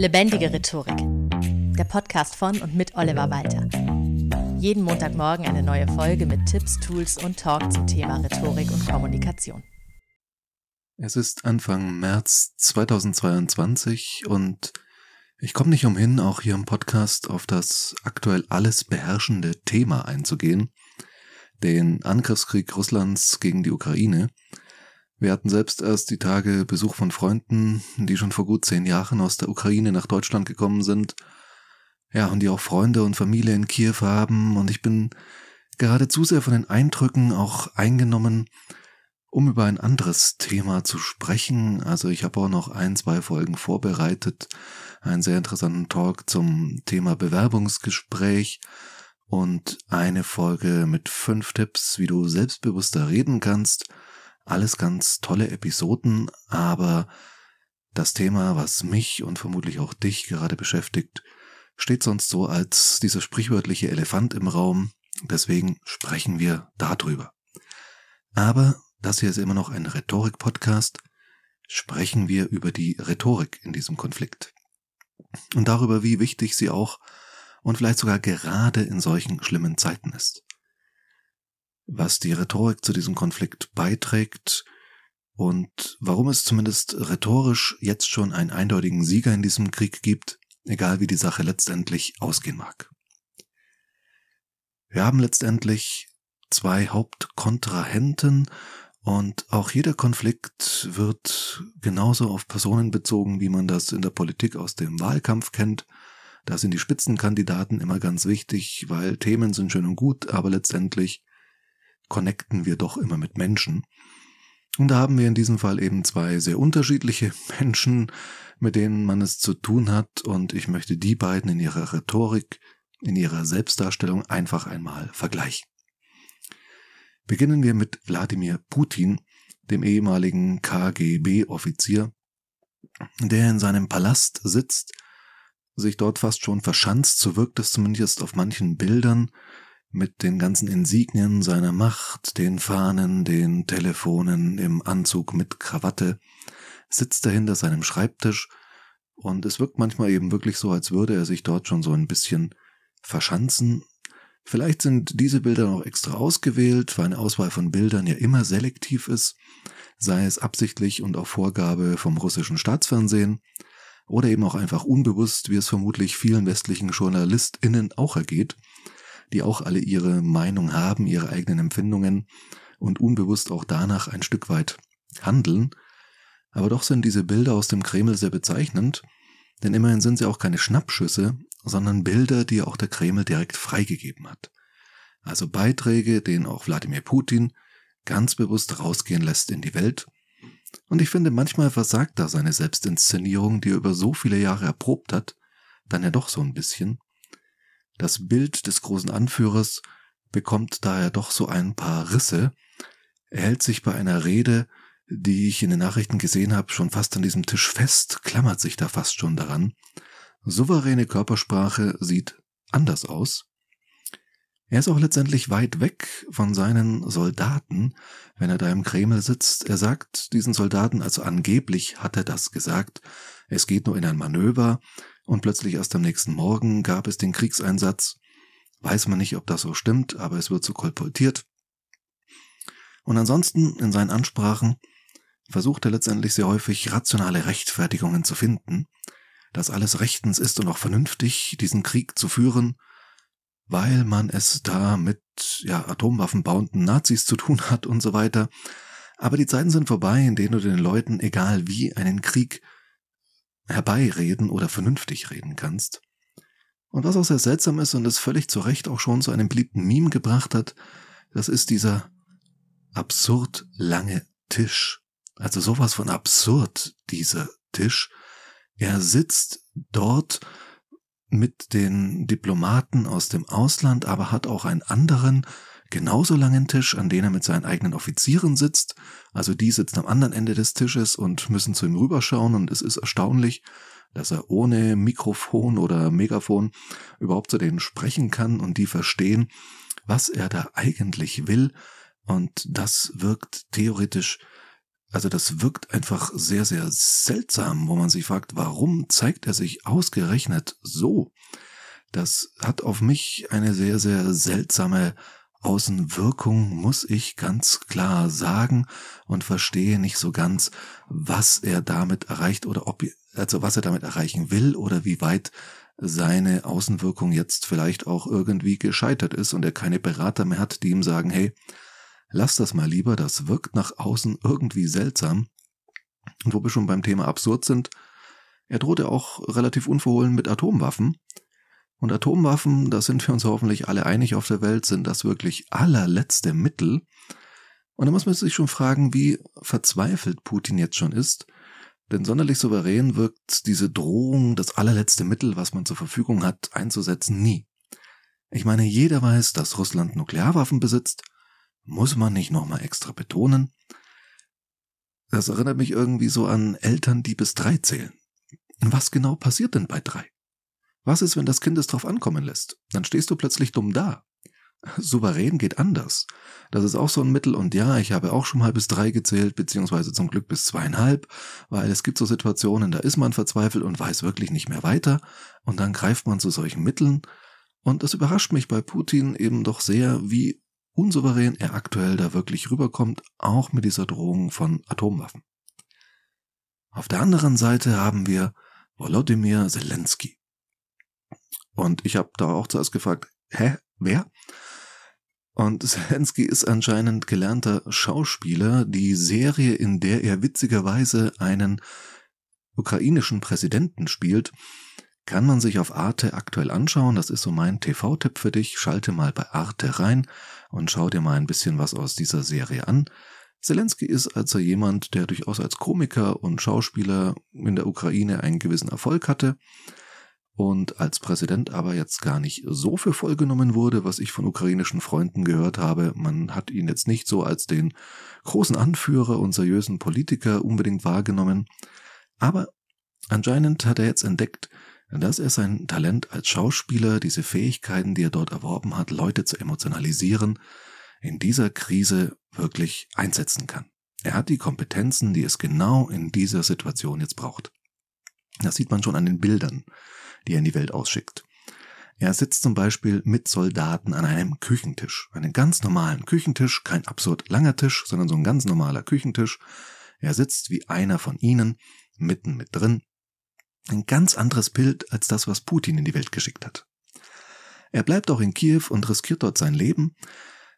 Lebendige Rhetorik. Der Podcast von und mit Oliver Walter. Jeden Montagmorgen eine neue Folge mit Tipps, Tools und Talk zum Thema Rhetorik und Kommunikation. Es ist Anfang März 2022 und ich komme nicht umhin, auch hier im Podcast auf das aktuell alles beherrschende Thema einzugehen, den Angriffskrieg Russlands gegen die Ukraine. Wir hatten selbst erst die Tage Besuch von Freunden, die schon vor gut zehn Jahren aus der Ukraine nach Deutschland gekommen sind. Ja, und die auch Freunde und Familie in Kiew haben. Und ich bin gerade zu sehr von den Eindrücken auch eingenommen, um über ein anderes Thema zu sprechen. Also ich habe auch noch ein, zwei Folgen vorbereitet. Einen sehr interessanten Talk zum Thema Bewerbungsgespräch und eine Folge mit fünf Tipps, wie du selbstbewusster reden kannst. Alles ganz tolle Episoden, aber das Thema, was mich und vermutlich auch dich gerade beschäftigt, steht sonst so als dieser sprichwörtliche Elefant im Raum. Deswegen sprechen wir darüber. Aber das hier ist immer noch ein Rhetorik-Podcast. Sprechen wir über die Rhetorik in diesem Konflikt. Und darüber, wie wichtig sie auch und vielleicht sogar gerade in solchen schlimmen Zeiten ist. Was die Rhetorik zu diesem Konflikt beiträgt und warum es zumindest rhetorisch jetzt schon einen eindeutigen Sieger in diesem Krieg gibt, egal wie die Sache letztendlich ausgehen mag. Wir haben letztendlich zwei Hauptkontrahenten und auch jeder Konflikt wird genauso auf Personen bezogen, wie man das in der Politik aus dem Wahlkampf kennt. Da sind die Spitzenkandidaten immer ganz wichtig, weil Themen sind schön und gut, aber letztendlich connecten wir doch immer mit Menschen. Und da haben wir in diesem Fall eben zwei sehr unterschiedliche Menschen, mit denen man es zu tun hat, und ich möchte die beiden in ihrer Rhetorik, in ihrer Selbstdarstellung einfach einmal vergleichen. Beginnen wir mit Wladimir Putin, dem ehemaligen KGB-Offizier, der in seinem Palast sitzt, sich dort fast schon verschanzt, so wirkt es zumindest auf manchen Bildern, mit den ganzen Insignien seiner Macht, den Fahnen, den Telefonen, im Anzug mit Krawatte, sitzt er hinter seinem Schreibtisch, und es wirkt manchmal eben wirklich so, als würde er sich dort schon so ein bisschen verschanzen, Vielleicht sind diese Bilder noch extra ausgewählt, weil eine Auswahl von Bildern ja immer selektiv ist, sei es absichtlich und auf Vorgabe vom russischen Staatsfernsehen oder eben auch einfach unbewusst, wie es vermutlich vielen westlichen JournalistInnen auch ergeht, die auch alle ihre Meinung haben, ihre eigenen Empfindungen und unbewusst auch danach ein Stück weit handeln. Aber doch sind diese Bilder aus dem Kreml sehr bezeichnend, denn immerhin sind sie auch keine Schnappschüsse, sondern Bilder, die auch der Kreml direkt freigegeben hat. Also Beiträge, denen auch Wladimir Putin ganz bewusst rausgehen lässt in die Welt. Und ich finde, manchmal versagt da seine Selbstinszenierung, die er über so viele Jahre erprobt hat, dann ja doch so ein bisschen. Das Bild des großen Anführers bekommt daher doch so ein paar Risse. Er hält sich bei einer Rede, die ich in den Nachrichten gesehen habe, schon fast an diesem Tisch fest, klammert sich da fast schon daran. Souveräne Körpersprache sieht anders aus. Er ist auch letztendlich weit weg von seinen Soldaten, wenn er da im Kreml sitzt. Er sagt diesen Soldaten, also angeblich hat er das gesagt, es geht nur in ein Manöver und plötzlich erst am nächsten Morgen gab es den Kriegseinsatz. Weiß man nicht, ob das so stimmt, aber es wird so kolportiert. Und ansonsten in seinen Ansprachen versucht er letztendlich sehr häufig rationale Rechtfertigungen zu finden, dass alles rechtens ist und auch vernünftig, diesen Krieg zu führen, weil man es da mit ja, atomwaffenbauenden Nazis zu tun hat und so weiter. Aber die Zeiten sind vorbei, in denen du den Leuten, egal wie, einen Krieg herbeireden oder vernünftig reden kannst. Und was auch sehr seltsam ist und es völlig zu Recht auch schon zu einem beliebten Meme gebracht hat, das ist dieser absurd lange Tisch. Also sowas von absurd, dieser Tisch. Er sitzt dort mit den Diplomaten aus dem Ausland, aber hat auch einen anderen, genauso langen Tisch, an dem er mit seinen eigenen Offizieren sitzt. Also die sitzen am anderen Ende des Tisches und müssen zu ihm rüberschauen und es ist erstaunlich, dass er ohne Mikrofon oder Megafon überhaupt zu denen sprechen kann und die verstehen, was er da eigentlich will. Und das wirkt theoretisch Also das wirkt einfach sehr, sehr seltsam, wo man sich fragt, warum zeigt er sich ausgerechnet so? Das hat auf mich eine sehr, sehr seltsame Außenwirkung, muss ich ganz klar sagen und verstehe nicht so ganz, was er damit erreicht oder ob, also was er damit erreichen will oder wie weit seine Außenwirkung jetzt vielleicht auch irgendwie gescheitert ist und er keine Berater mehr hat, die ihm sagen, hey, lass das mal lieber, das wirkt nach außen irgendwie seltsam. Und wo wir schon beim Thema absurd sind, er drohte auch relativ unverhohlen mit Atomwaffen. Und Atomwaffen, da sind wir uns hoffentlich alle einig auf der Welt, sind das wirklich allerletzte Mittel. Und da muss man sich schon fragen, wie verzweifelt Putin jetzt schon ist. Denn sonderlich souverän wirkt diese Drohung, das allerletzte Mittel, was man zur Verfügung hat, einzusetzen, nie. Ich meine, jeder weiß, dass Russland Nuklearwaffen besitzt muss man nicht nochmal extra betonen? Das erinnert mich irgendwie so an Eltern, die bis drei zählen. Was genau passiert denn bei drei? Was ist, wenn das Kind es drauf ankommen lässt? Dann stehst du plötzlich dumm da. Souverän geht anders. Das ist auch so ein Mittel und ja, ich habe auch schon mal bis drei gezählt, beziehungsweise zum Glück bis zweieinhalb, weil es gibt so Situationen, da ist man verzweifelt und weiß wirklich nicht mehr weiter und dann greift man zu solchen Mitteln und es überrascht mich bei Putin eben doch sehr, wie unsouverän er aktuell da wirklich rüberkommt, auch mit dieser Drohung von Atomwaffen. Auf der anderen Seite haben wir Volodymyr Zelensky. Und ich habe da auch zuerst gefragt, hä, wer? Und Zelensky ist anscheinend gelernter Schauspieler. Die Serie, in der er witzigerweise einen ukrainischen Präsidenten spielt, kann man sich auf Arte aktuell anschauen. Das ist so mein TV-Tipp für dich. Schalte mal bei Arte rein und schau dir mal ein bisschen was aus dieser Serie an. Zelensky ist also jemand, der durchaus als Komiker und Schauspieler in der Ukraine einen gewissen Erfolg hatte und als Präsident aber jetzt gar nicht so für voll genommen wurde, was ich von ukrainischen Freunden gehört habe. Man hat ihn jetzt nicht so als den großen Anführer und seriösen Politiker unbedingt wahrgenommen. Aber anscheinend hat er jetzt entdeckt, dass er sein Talent als Schauspieler, diese Fähigkeiten, die er dort erworben hat, Leute zu emotionalisieren, in dieser Krise wirklich einsetzen kann. Er hat die Kompetenzen, die es genau in dieser Situation jetzt braucht. Das sieht man schon an den Bildern, die er in die Welt ausschickt. Er sitzt zum Beispiel mit Soldaten an einem Küchentisch, einen ganz normalen Küchentisch, kein absurd langer Tisch, sondern so ein ganz normaler Küchentisch. Er sitzt wie einer von ihnen, mitten mit drin, ein ganz anderes Bild als das, was Putin in die Welt geschickt hat. Er bleibt auch in Kiew und riskiert dort sein Leben,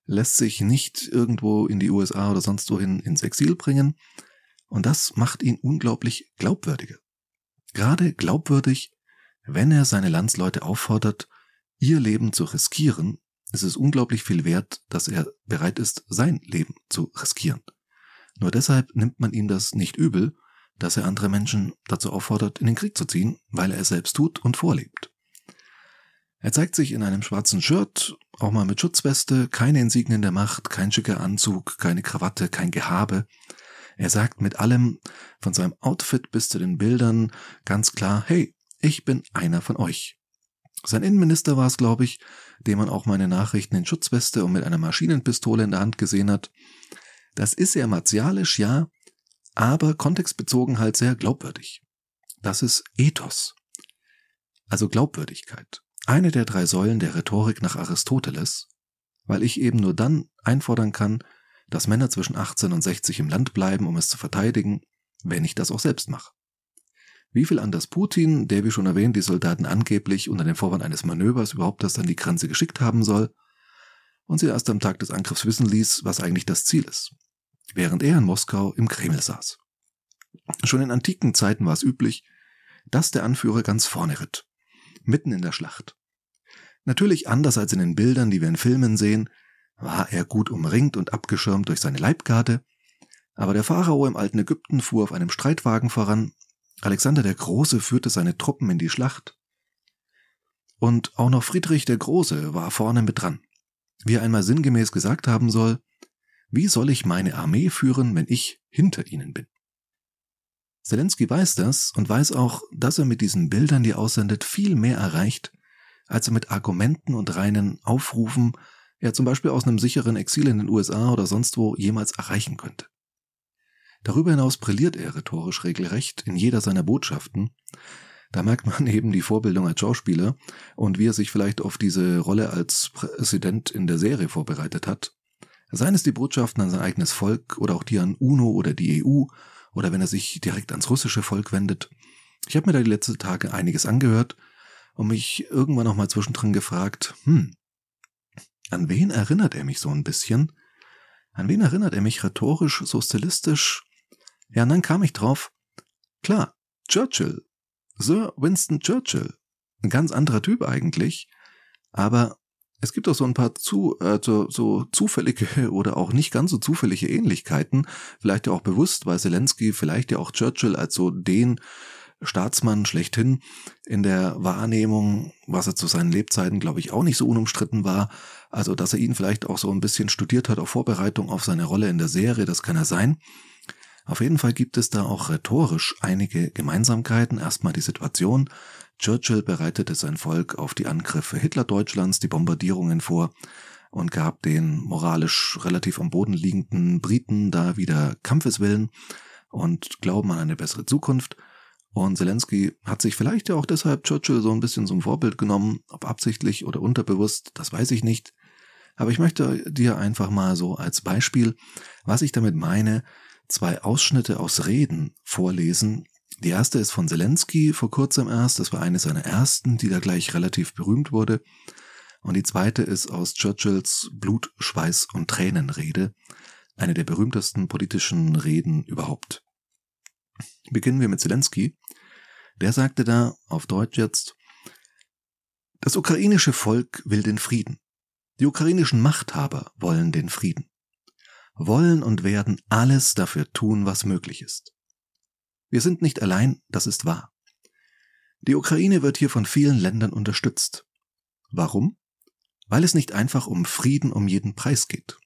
lässt sich nicht irgendwo in die USA oder sonst wohin ins Exil bringen, und das macht ihn unglaublich glaubwürdiger. Gerade glaubwürdig, wenn er seine Landsleute auffordert, ihr Leben zu riskieren, ist es unglaublich viel wert, dass er bereit ist, sein Leben zu riskieren. Nur deshalb nimmt man ihm das nicht übel, dass er andere Menschen dazu auffordert, in den Krieg zu ziehen, weil er es selbst tut und vorlebt. Er zeigt sich in einem schwarzen Shirt, auch mal mit Schutzweste, keine Insignien der Macht, kein schicker Anzug, keine Krawatte, kein Gehabe. Er sagt mit allem, von seinem Outfit bis zu den Bildern, ganz klar, hey, ich bin einer von euch. Sein Innenminister war es, glaube ich, dem man auch meine Nachrichten in Schutzweste und mit einer Maschinenpistole in der Hand gesehen hat. Das ist sehr martialisch, ja, aber kontextbezogen halt sehr glaubwürdig. Das ist Ethos. Also Glaubwürdigkeit. Eine der drei Säulen der Rhetorik nach Aristoteles, weil ich eben nur dann einfordern kann, dass Männer zwischen 18 und 60 im Land bleiben, um es zu verteidigen, wenn ich das auch selbst mache. Wie viel anders Putin, der wie schon erwähnt die Soldaten angeblich unter dem Vorwand eines Manövers überhaupt das an die Grenze geschickt haben soll und sie erst am Tag des Angriffs wissen ließ, was eigentlich das Ziel ist während er in Moskau im Kreml saß. Schon in antiken Zeiten war es üblich, dass der Anführer ganz vorne ritt, mitten in der Schlacht. Natürlich anders als in den Bildern, die wir in Filmen sehen, war er gut umringt und abgeschirmt durch seine Leibgarde, aber der Pharao im alten Ägypten fuhr auf einem Streitwagen voran, Alexander der Große führte seine Truppen in die Schlacht, und auch noch Friedrich der Große war vorne mit dran. Wie er einmal sinngemäß gesagt haben soll, wie soll ich meine Armee führen, wenn ich hinter ihnen bin? Zelensky weiß das und weiß auch, dass er mit diesen Bildern, die er aussendet, viel mehr erreicht, als er mit Argumenten und reinen Aufrufen, ja zum Beispiel aus einem sicheren Exil in den USA oder sonst wo, jemals erreichen könnte. Darüber hinaus brilliert er rhetorisch regelrecht in jeder seiner Botschaften. Da merkt man eben die Vorbildung als Schauspieler und wie er sich vielleicht auf diese Rolle als Präsident in der Serie vorbereitet hat. Seien es die Botschaften an sein eigenes Volk oder auch die an UNO oder die EU oder wenn er sich direkt ans russische Volk wendet. Ich habe mir da die letzten Tage einiges angehört und mich irgendwann noch mal zwischendrin gefragt, hm, an wen erinnert er mich so ein bisschen? An wen erinnert er mich rhetorisch, so stilistisch? Ja, und dann kam ich drauf. Klar, Churchill. Sir Winston Churchill. Ein ganz anderer Typ eigentlich. Aber es gibt auch so ein paar zu, äh, so, so zufällige oder auch nicht ganz so zufällige Ähnlichkeiten. Vielleicht ja auch bewusst, weil Zelensky vielleicht ja auch Churchill als so den Staatsmann schlechthin in der Wahrnehmung, was er zu seinen Lebzeiten, glaube ich, auch nicht so unumstritten war. Also, dass er ihn vielleicht auch so ein bisschen studiert hat auf Vorbereitung auf seine Rolle in der Serie, das kann er sein. Auf jeden Fall gibt es da auch rhetorisch einige Gemeinsamkeiten. Erstmal die Situation. Churchill bereitete sein Volk auf die Angriffe Hitler-Deutschlands, die Bombardierungen vor und gab den moralisch relativ am Boden liegenden Briten da wieder Kampfeswillen und Glauben an eine bessere Zukunft. Und Zelensky hat sich vielleicht ja auch deshalb Churchill so ein bisschen zum Vorbild genommen, ob absichtlich oder unterbewusst, das weiß ich nicht. Aber ich möchte dir einfach mal so als Beispiel, was ich damit meine, zwei Ausschnitte aus Reden vorlesen. Die erste ist von Zelensky vor kurzem erst, das war eine seiner ersten, die da gleich relativ berühmt wurde. Und die zweite ist aus Churchills Blut, Schweiß und Tränenrede, eine der berühmtesten politischen Reden überhaupt. Beginnen wir mit Zelensky. Der sagte da auf Deutsch jetzt, das ukrainische Volk will den Frieden. Die ukrainischen Machthaber wollen den Frieden. Wollen und werden alles dafür tun, was möglich ist. Wir sind nicht allein, das ist wahr. Die Ukraine wird hier von vielen Ländern unterstützt. Warum? Weil es nicht einfach um Frieden um jeden Preis geht,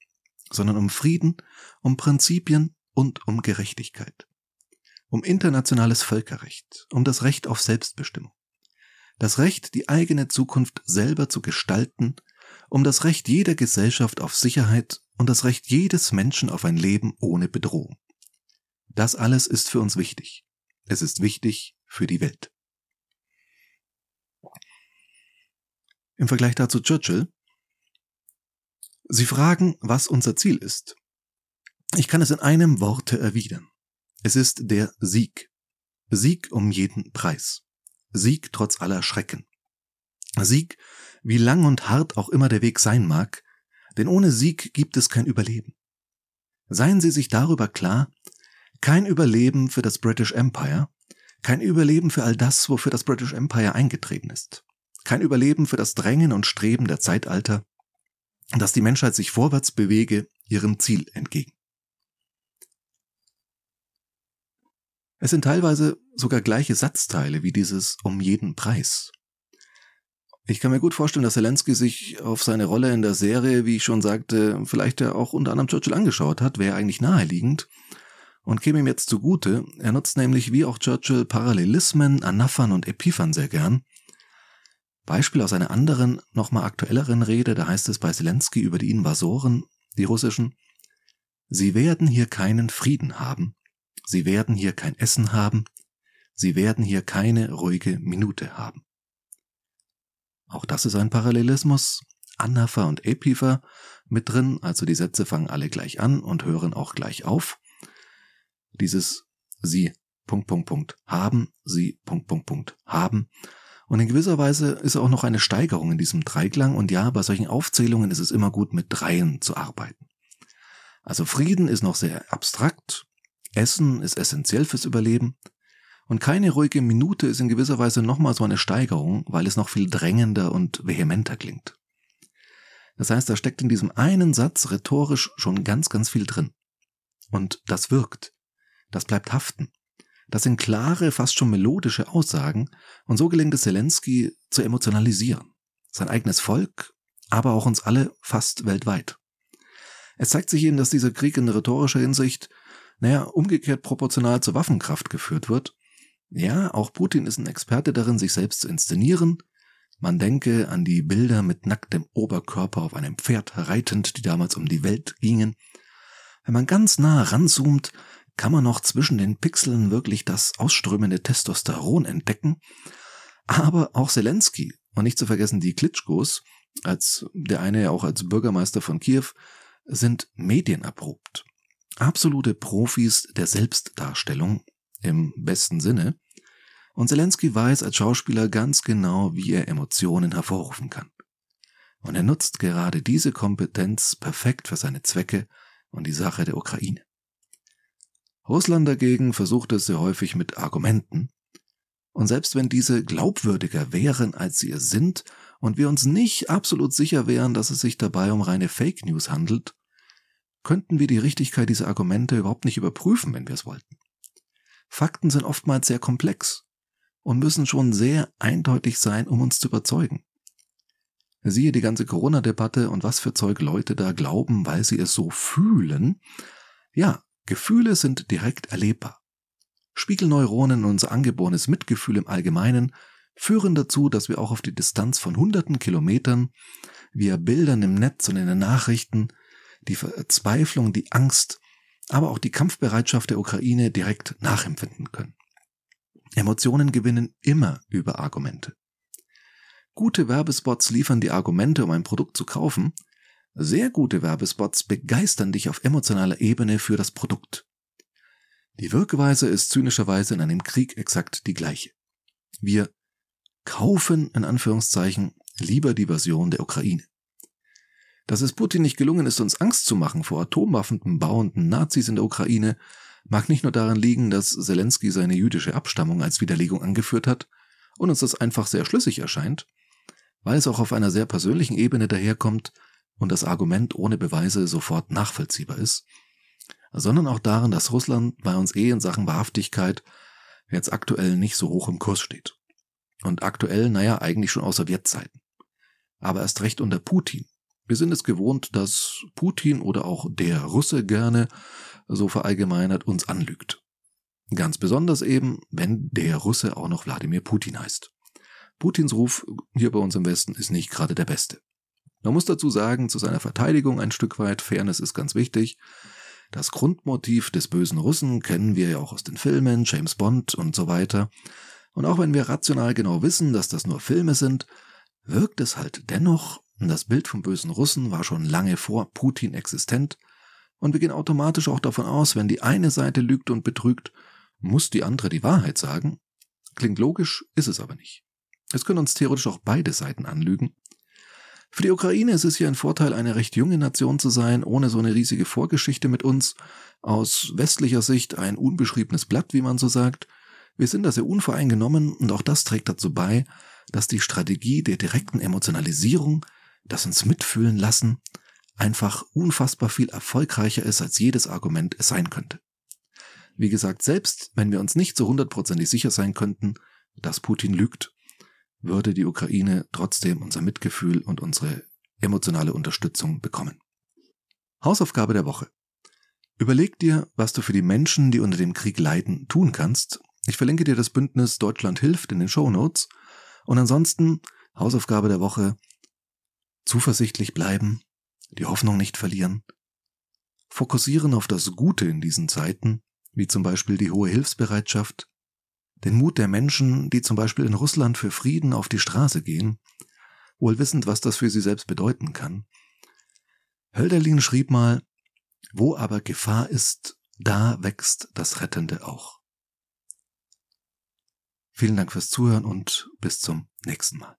sondern um Frieden, um Prinzipien und um Gerechtigkeit um internationales Völkerrecht, um das Recht auf Selbstbestimmung, das Recht, die eigene Zukunft selber zu gestalten, um das Recht jeder Gesellschaft auf Sicherheit und das Recht jedes Menschen auf ein Leben ohne Bedrohung. Das alles ist für uns wichtig. Es ist wichtig für die Welt. Im Vergleich dazu Churchill. Sie fragen, was unser Ziel ist. Ich kann es in einem Worte erwidern. Es ist der Sieg. Sieg um jeden Preis. Sieg trotz aller Schrecken. Sieg, wie lang und hart auch immer der Weg sein mag, denn ohne Sieg gibt es kein Überleben. Seien Sie sich darüber klar, kein Überleben für das British Empire, kein Überleben für all das, wofür das British Empire eingetreten ist, kein Überleben für das Drängen und Streben der Zeitalter, dass die Menschheit sich vorwärts bewege, ihrem Ziel entgegen. Es sind teilweise sogar gleiche Satzteile wie dieses um jeden Preis. Ich kann mir gut vorstellen, dass Zelensky sich auf seine Rolle in der Serie, wie ich schon sagte, vielleicht ja auch unter anderem Churchill angeschaut hat, wäre eigentlich naheliegend und käme ihm jetzt zugute. Er nutzt nämlich wie auch Churchill Parallelismen, Anaphern und Epiphern sehr gern. Beispiel aus einer anderen, nochmal aktuelleren Rede, da heißt es bei Zelensky über die Invasoren, die russischen, Sie werden hier keinen Frieden haben, Sie werden hier kein Essen haben, Sie werden hier keine ruhige Minute haben. Auch das ist ein Parallelismus. Anapher und Epipher mit drin, also die Sätze fangen alle gleich an und hören auch gleich auf. Dieses Sie Punkt Punkt Punkt haben, Sie Punkt Punkt Punkt haben. Und in gewisser Weise ist auch noch eine Steigerung in diesem Dreiklang und ja, bei solchen Aufzählungen ist es immer gut mit Dreien zu arbeiten. Also Frieden ist noch sehr abstrakt, Essen ist essentiell fürs Überleben. Und keine ruhige Minute ist in gewisser Weise nochmal so eine Steigerung, weil es noch viel drängender und vehementer klingt. Das heißt, da steckt in diesem einen Satz rhetorisch schon ganz, ganz viel drin. Und das wirkt. Das bleibt haften. Das sind klare, fast schon melodische Aussagen, und so gelingt es Zelensky zu emotionalisieren. Sein eigenes Volk, aber auch uns alle fast weltweit. Es zeigt sich ihnen, dass dieser Krieg in rhetorischer Hinsicht naja, umgekehrt proportional zur Waffenkraft geführt wird. Ja, auch Putin ist ein Experte darin, sich selbst zu inszenieren. Man denke an die Bilder mit nacktem Oberkörper auf einem Pferd reitend, die damals um die Welt gingen. Wenn man ganz nah ranzoomt, kann man noch zwischen den Pixeln wirklich das ausströmende Testosteron entdecken. Aber auch Zelensky und nicht zu vergessen die Klitschkos, als der eine ja auch als Bürgermeister von Kiew, sind medienerprobt. Absolute Profis der Selbstdarstellung im besten Sinne. Und Zelensky weiß als Schauspieler ganz genau, wie er Emotionen hervorrufen kann. Und er nutzt gerade diese Kompetenz perfekt für seine Zwecke und die Sache der Ukraine. Russland dagegen versucht es sehr häufig mit Argumenten. Und selbst wenn diese glaubwürdiger wären, als sie es sind, und wir uns nicht absolut sicher wären, dass es sich dabei um reine Fake News handelt, könnten wir die Richtigkeit dieser Argumente überhaupt nicht überprüfen, wenn wir es wollten. Fakten sind oftmals sehr komplex und müssen schon sehr eindeutig sein, um uns zu überzeugen. Siehe die ganze Corona-Debatte und was für Zeug Leute da glauben, weil sie es so fühlen. Ja, Gefühle sind direkt erlebbar. Spiegelneuronen und unser angeborenes Mitgefühl im Allgemeinen führen dazu, dass wir auch auf die Distanz von hunderten Kilometern via Bildern im Netz und in den Nachrichten die Verzweiflung, die Angst, aber auch die Kampfbereitschaft der Ukraine direkt nachempfinden können. Emotionen gewinnen immer über Argumente. Gute Werbespots liefern die Argumente, um ein Produkt zu kaufen. Sehr gute Werbespots begeistern dich auf emotionaler Ebene für das Produkt. Die Wirkweise ist zynischerweise in einem Krieg exakt die gleiche. Wir kaufen in Anführungszeichen lieber die Version der Ukraine. Dass es Putin nicht gelungen ist, uns Angst zu machen vor Atomwaffen bauenden Nazis in der Ukraine, mag nicht nur daran liegen, dass Zelensky seine jüdische Abstammung als Widerlegung angeführt hat und uns das einfach sehr schlüssig erscheint, weil es auch auf einer sehr persönlichen Ebene daherkommt und das Argument ohne Beweise sofort nachvollziehbar ist, sondern auch daran, dass Russland bei uns eh in Sachen Wahrhaftigkeit jetzt aktuell nicht so hoch im Kurs steht. Und aktuell, naja, eigentlich schon aus Sowjetzeiten. Aber erst recht unter Putin. Wir sind es gewohnt, dass Putin oder auch der Russe gerne, so verallgemeinert, uns anlügt. Ganz besonders eben, wenn der Russe auch noch Wladimir Putin heißt. Putins Ruf hier bei uns im Westen ist nicht gerade der beste. Man muss dazu sagen, zu seiner Verteidigung ein Stück weit, Fairness ist ganz wichtig. Das Grundmotiv des bösen Russen kennen wir ja auch aus den Filmen, James Bond und so weiter. Und auch wenn wir rational genau wissen, dass das nur Filme sind, wirkt es halt dennoch, das Bild vom bösen Russen war schon lange vor Putin existent, und wir gehen automatisch auch davon aus, wenn die eine Seite lügt und betrügt, muss die andere die Wahrheit sagen. Klingt logisch, ist es aber nicht. Es können uns theoretisch auch beide Seiten anlügen. Für die Ukraine ist es hier ein Vorteil, eine recht junge Nation zu sein, ohne so eine riesige Vorgeschichte mit uns. Aus westlicher Sicht ein unbeschriebenes Blatt, wie man so sagt. Wir sind da sehr unvoreingenommen und auch das trägt dazu bei, dass die Strategie der direkten Emotionalisierung, das uns mitfühlen lassen, einfach unfassbar viel erfolgreicher ist, als jedes Argument es sein könnte. Wie gesagt, selbst wenn wir uns nicht so hundertprozentig sicher sein könnten, dass Putin lügt würde die Ukraine trotzdem unser Mitgefühl und unsere emotionale Unterstützung bekommen. Hausaufgabe der Woche. Überleg dir, was du für die Menschen, die unter dem Krieg leiden, tun kannst. Ich verlinke dir das Bündnis Deutschland hilft in den Show Notes. Und ansonsten, Hausaufgabe der Woche, zuversichtlich bleiben, die Hoffnung nicht verlieren, fokussieren auf das Gute in diesen Zeiten, wie zum Beispiel die hohe Hilfsbereitschaft, den Mut der Menschen, die zum Beispiel in Russland für Frieden auf die Straße gehen, wohl wissend, was das für sie selbst bedeuten kann. Hölderlin schrieb mal, wo aber Gefahr ist, da wächst das Rettende auch. Vielen Dank fürs Zuhören und bis zum nächsten Mal.